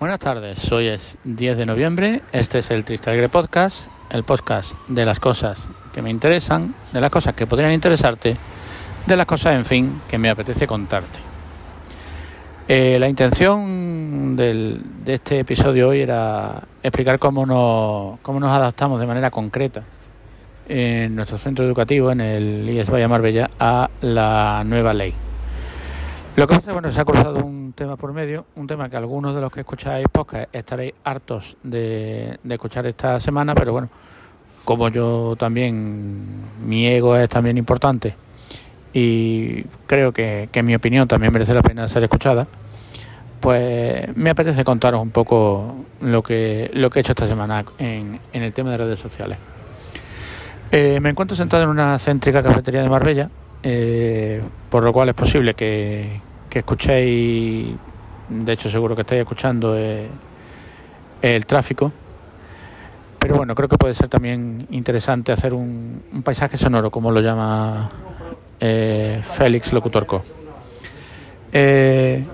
Buenas tardes, hoy es 10 de noviembre, este es el Triste Alegre Podcast, el podcast de las cosas que me interesan, de las cosas que podrían interesarte, de las cosas, en fin, que me apetece contarte. Eh, la intención del, de este episodio hoy era explicar cómo nos, cómo nos adaptamos de manera concreta en nuestro centro educativo, en el IES Valle Marbella, a la nueva ley. Lo que pasa bueno, se ha cruzado un tema por medio, un tema que algunos de los que escucháis podcast estaréis hartos de, de escuchar esta semana, pero bueno, como yo también, mi ego es también importante y creo que, que mi opinión también merece la pena ser escuchada, pues me apetece contaros un poco lo que, lo que he hecho esta semana en, en el tema de redes sociales. Eh, me encuentro sentado en una céntrica cafetería de Marbella, eh, por lo cual es posible que, que, escuchéis, de hecho seguro que estáis escuchando eh, el tráfico, pero bueno, creo que puede ser también interesante hacer un, paisaje sonoro, como lo llama eh, Félix Locutorco. Eh,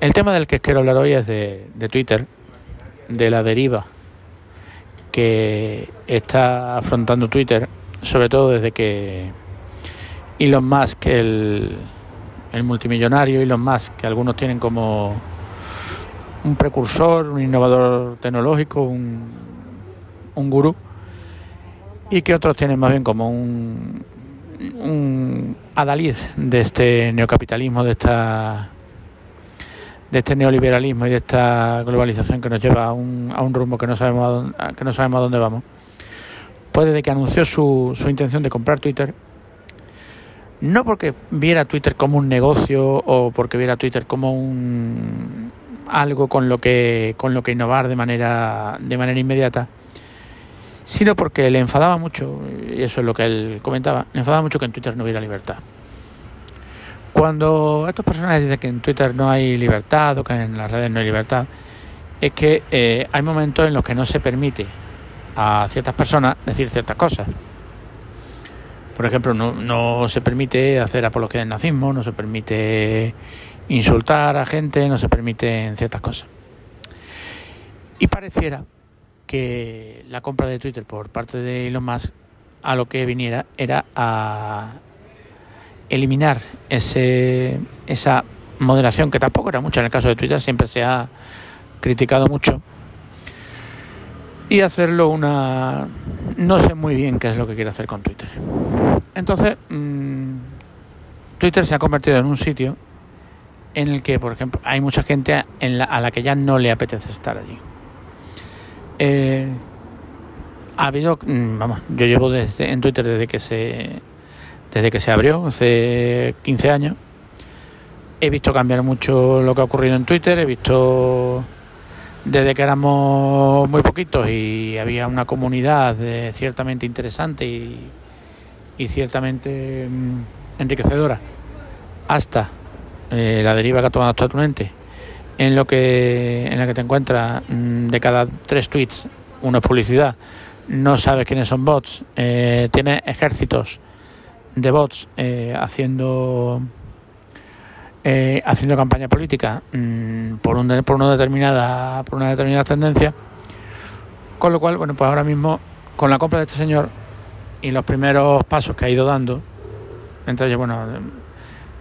el tema del que quiero hablar hoy es de, de Twitter, de la deriva que está afrontando Twitter, sobre todo desde que Elon Musk, el, el multimillonario Elon Musk, que algunos tienen como un precursor, un innovador tecnológico, un, un gurú, y que otros tienen más bien como un, un adalid de este neocapitalismo, de esta de este neoliberalismo y de esta globalización que nos lleva a un, a un rumbo que no sabemos a dónde, que no sabemos a dónde vamos, pues desde que anunció su, su intención de comprar Twitter, no porque viera Twitter como un negocio o porque viera Twitter como un algo con lo que con lo que innovar de manera de manera inmediata, sino porque le enfadaba mucho, y eso es lo que él comentaba, le enfadaba mucho que en Twitter no hubiera libertad. Cuando estos personajes dicen que en Twitter no hay libertad o que en las redes no hay libertad, es que eh, hay momentos en los que no se permite a ciertas personas decir ciertas cosas. Por ejemplo, no, no se permite hacer apología del nazismo, no se permite insultar a gente, no se permiten ciertas cosas. Y pareciera que la compra de Twitter por parte de Elon Musk a lo que viniera era a eliminar ese, esa moderación que tampoco era mucho en el caso de Twitter, siempre se ha criticado mucho y hacerlo una no sé muy bien qué es lo que quiere hacer con Twitter. Entonces, mmm, Twitter se ha convertido en un sitio en el que, por ejemplo, hay mucha gente en la, a la que ya no le apetece estar allí. Eh, ha habido, vamos, yo llevo desde, en Twitter desde que se desde que se abrió hace 15 años. He visto cambiar mucho lo que ha ocurrido en Twitter, he visto desde que éramos muy poquitos y había una comunidad de, ciertamente interesante y, y ciertamente mmm, enriquecedora, hasta eh, la deriva que ha tomado actualmente, en lo que en la que te encuentras mmm, de cada tres tweets una es publicidad, no sabes quiénes son bots, eh, tienes ejércitos de bots eh, haciendo eh, haciendo campaña política mmm, por, un, por una determinada por una determinada tendencia. Con lo cual bueno pues ahora mismo con la compra de este señor y los primeros pasos que ha ido dando entonces bueno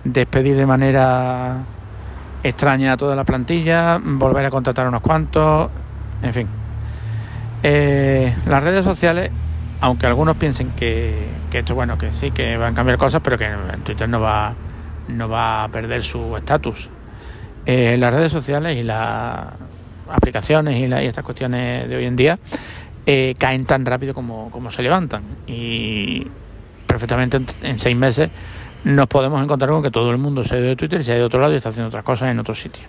despedir de manera extraña a toda la plantilla volver a contratar unos cuantos en fin. Eh, las redes sociales aunque algunos piensen que, que, esto bueno que sí que van a cambiar cosas pero que en Twitter no va no va a perder su estatus. Eh, las redes sociales y las aplicaciones y, la, y, estas cuestiones de hoy en día eh, caen tan rápido como, como, se levantan. Y perfectamente en, seis meses nos podemos encontrar con que todo el mundo se ha ido de Twitter y se ha ido de otro lado y está haciendo otras cosas en otro sitio.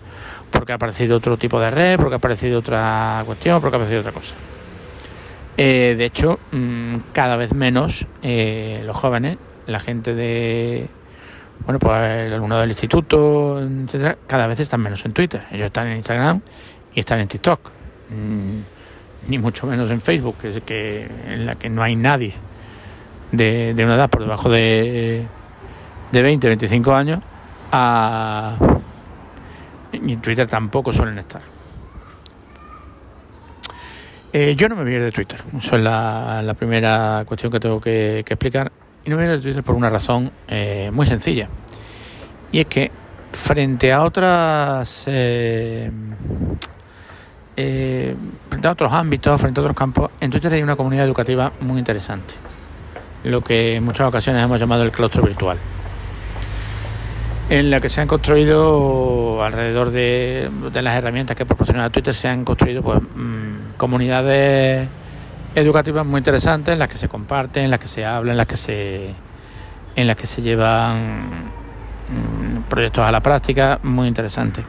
Porque ha aparecido otro tipo de red porque ha aparecido otra cuestión porque ha aparecido otra cosa. Eh, de hecho, mmm, cada vez menos los jóvenes, la gente de, bueno, pues el alumnado del instituto, etcétera, cada vez están menos en Twitter. Ellos están en Instagram y están en TikTok. Mm, ni mucho menos en Facebook, que es que en la que no hay nadie de, de una edad por debajo de, de 20, 25 años. A, y en Twitter tampoco suelen estar. Eh, yo no me voy a ir de Twitter, eso es la, primera cuestión que tengo que, explicar. Y no me voy a de Twitter por una razón eh, muy sencilla. Y es que frente a otras... Eh, frente a otros ámbitos, frente a otros campos, en Twitter hay una comunidad educativa muy interesante. Lo que en muchas ocasiones hemos llamado el claustro virtual en la que se han construido alrededor de, las herramientas que proporciona Twitter se han construido pues mm, comunidades educativas muy interesantes en las que se comparten, en las que se habla, en las que se en las que se llevan mm, proyectos a la práctica muy interesantes.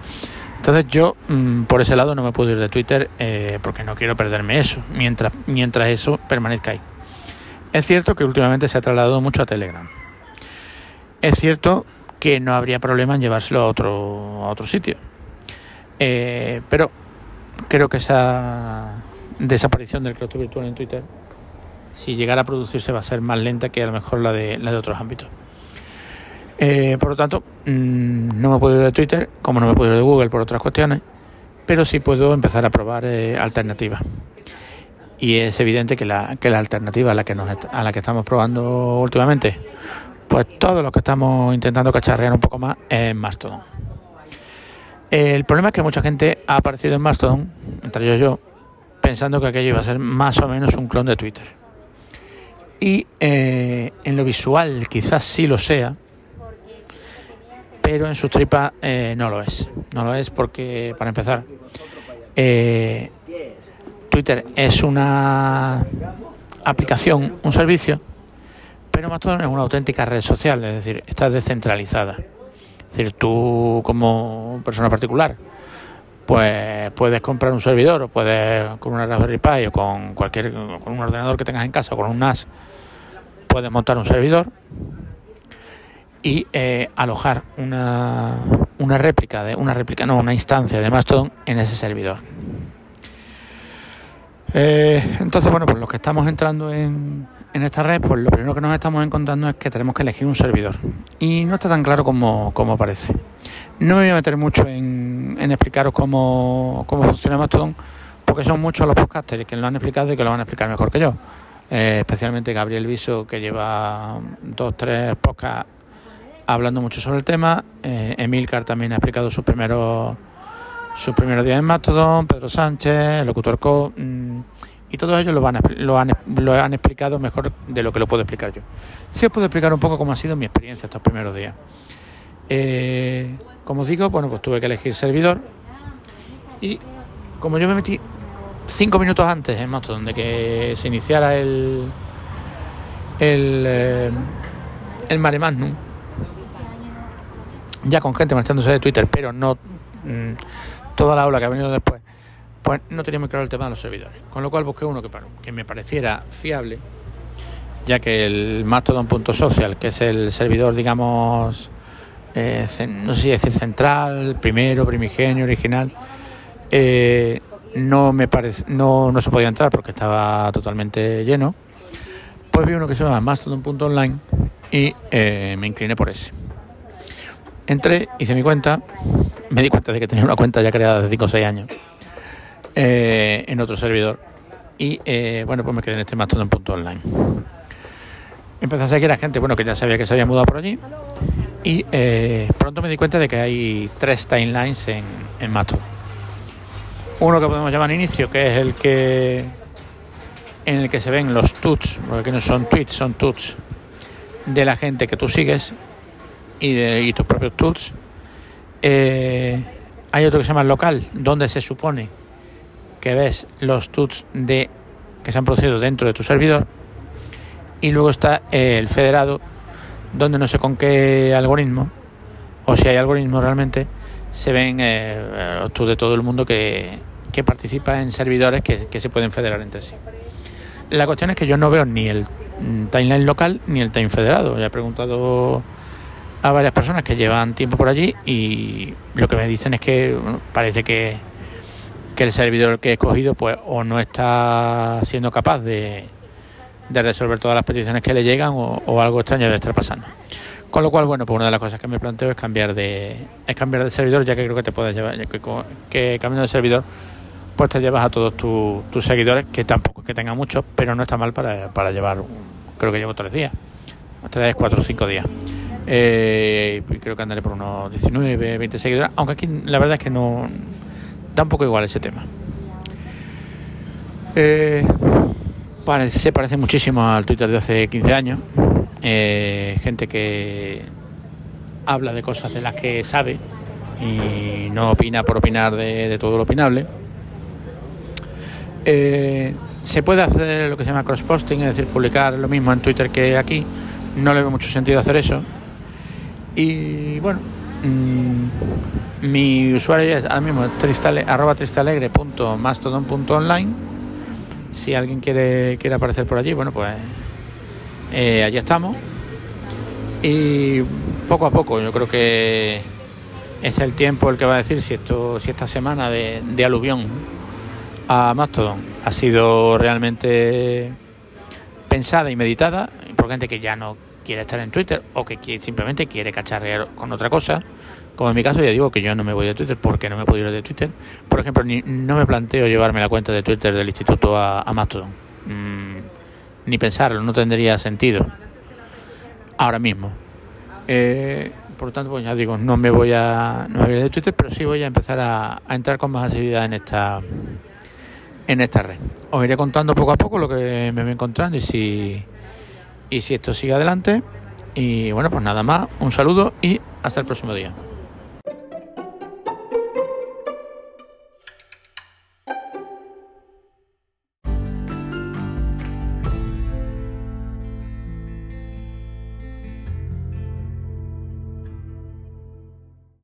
Entonces yo mm, por ese lado no me puedo ir de Twitter eh, porque no quiero perderme eso mientras mientras eso permanezca ahí. Es cierto que últimamente se ha trasladado mucho a Telegram. Es cierto que no habría problema en llevárselo a otro, a otro sitio. Eh, pero creo que esa desaparición del crédito virtual en Twitter, si llegara a producirse, va a ser más lenta que a lo mejor la de, la de otros ámbitos. Eh, por lo tanto, mm, no me puedo ir de Twitter, como no me puedo ir de Google por otras cuestiones, pero sí puedo empezar a probar eh, alternativas. Y es evidente que la, que la alternativa a la que, nos, a la que estamos probando últimamente, pues todo lo que estamos intentando cacharrear un poco más es Mastodon. El problema es que mucha gente ha aparecido en Mastodon, entre ellos yo, pensando que aquello iba a ser más o menos un clon de Twitter. Y eh, en lo visual quizás sí lo sea, pero en sus tripas eh, no lo es. No lo es porque, para empezar, eh, Twitter es una aplicación, un servicio pero Mastodon es una auténtica red social, es decir, está descentralizada. Es decir, tú como persona particular, pues puedes comprar un servidor o puedes con una Raspberry Pi o con cualquier con un ordenador que tengas en casa con un NAS puedes montar un servidor y eh, alojar una, una réplica de una réplica no una instancia de Mastodon en ese servidor. Eh, entonces bueno pues los que estamos entrando en, en esta red, pues lo primero que nos estamos encontrando es que tenemos que elegir un servidor. Y no está tan claro como, parece. No me voy a meter mucho en, explicaros cómo, cómo funciona Mastodon, porque son muchos los podcasters que lo han explicado y que lo van a explicar mejor que yo. Eh, especialmente Gabriel Viso, que lleva dos, tres podcasts hablando mucho sobre el tema. Eh, Emilcar también ha explicado sus primeros sus primeros días en Mastodon, Pedro Sánchez, el locutor Co. Mm, y todos ellos lo, van lo, han, lo han explicado mejor de lo que lo puedo explicar yo. Sí os puedo explicar un poco cómo ha sido mi experiencia estos primeros días. Eh, como os digo, bueno, pues tuve que elegir servidor y como yo me metí cinco minutos antes en Mastodon de que se iniciara el el, eh, el mare ya con gente marchándose de Twitter, pero no mm, toda la aula que ha venido después, pues no tenía muy claro el tema de los servidores. Con lo cual busqué uno que, me pareciera fiable, ya que el Mastodon.social, que es el servidor, digamos, eh, no sé si decir central, primero, primigenio, original, eh, no me parece, no, no se podía entrar porque estaba totalmente lleno. Pues vi uno que se llama Mastodon.online y eh, me incliné por ese. Entré, hice mi cuenta, me di cuenta de que tenía una cuenta ya creada hace 5 o 6 años eh, en otro servidor. Y eh, bueno, pues me quedé en este Mastodon punto online. Empecé a seguir a gente bueno, que ya sabía que se había mudado por allí. Y eh, pronto me di cuenta de que hay tres timelines en, en Mastodon. Uno que podemos llamar inicio, que es el que en el que se ven los tuts, porque no son tweets, son tuts de la gente que tú sigues y, de, y tus propios tuts. hay otro que se llama local, donde se supone que ves los tuts de, que se han producido dentro de tu servidor y luego está el federado donde no sé con qué algoritmo o si hay algoritmo realmente se ven eh, los tuts de todo el mundo que, que participa en servidores que, que, se pueden federar entre sí. La cuestión es que yo no veo ni el timeline local ni el time federado. Ya he preguntado a varias personas que llevan tiempo por allí y lo que me dicen es que parece que que el servidor que he escogido pues o no está siendo capaz de, de resolver todas las peticiones que le llegan o, algo extraño debe estar pasando. Con lo cual, bueno, pues una de las cosas que me planteo es cambiar de, es cambiar de servidor, ya que creo que te puedes llevar, que, que cambiando de servidor pues te llevas a todos tus seguidores, que tampoco es que tenga muchos, pero no está mal para, para llevar, creo que llevo tres días, tres, cuatro o cinco días. Eh, creo que andaré por unos 19, 20 seguidores, aunque aquí la verdad es que no da un poco igual ese tema. Eh, parece, se parece muchísimo al Twitter de hace 15 años. Eh, gente que habla de cosas de las que sabe y no opina por opinar de, todo lo opinable. Eh, se puede hacer lo que se llama cross-posting, es decir, publicar lo mismo en Twitter que aquí. No le veo mucho sentido hacer eso. Y bueno, mmm, mi usuario es ahora mismo tristale, arroba tristalegre.mastodon.online. Si alguien quiere, quiere aparecer por allí, bueno, pues eh, allí estamos. Y poco a poco, yo creo que es el tiempo el que va a decir si esto, si esta semana de, de aluvión a Mastodon ha sido realmente pensada y meditada por gente que ya no quiere estar en Twitter o que simplemente quiere cacharrear con otra cosa. Como en mi caso, ya digo que yo no me voy de Twitter porque no me puedo ir de Twitter. Por ejemplo, ni, no me planteo llevarme la cuenta de Twitter del instituto a, Mastodon. Mm, ni pensarlo, no tendría sentido. Ahora mismo. Eh, por lo tanto, pues ya digo, no me voy a, no ir de Twitter, pero sí voy a empezar a, a entrar con más asiduidad en esta en esta red. Os iré contando poco a poco lo que me voy encontrando y si y si esto sigue adelante. Y bueno, pues nada más, un saludo y hasta el próximo día.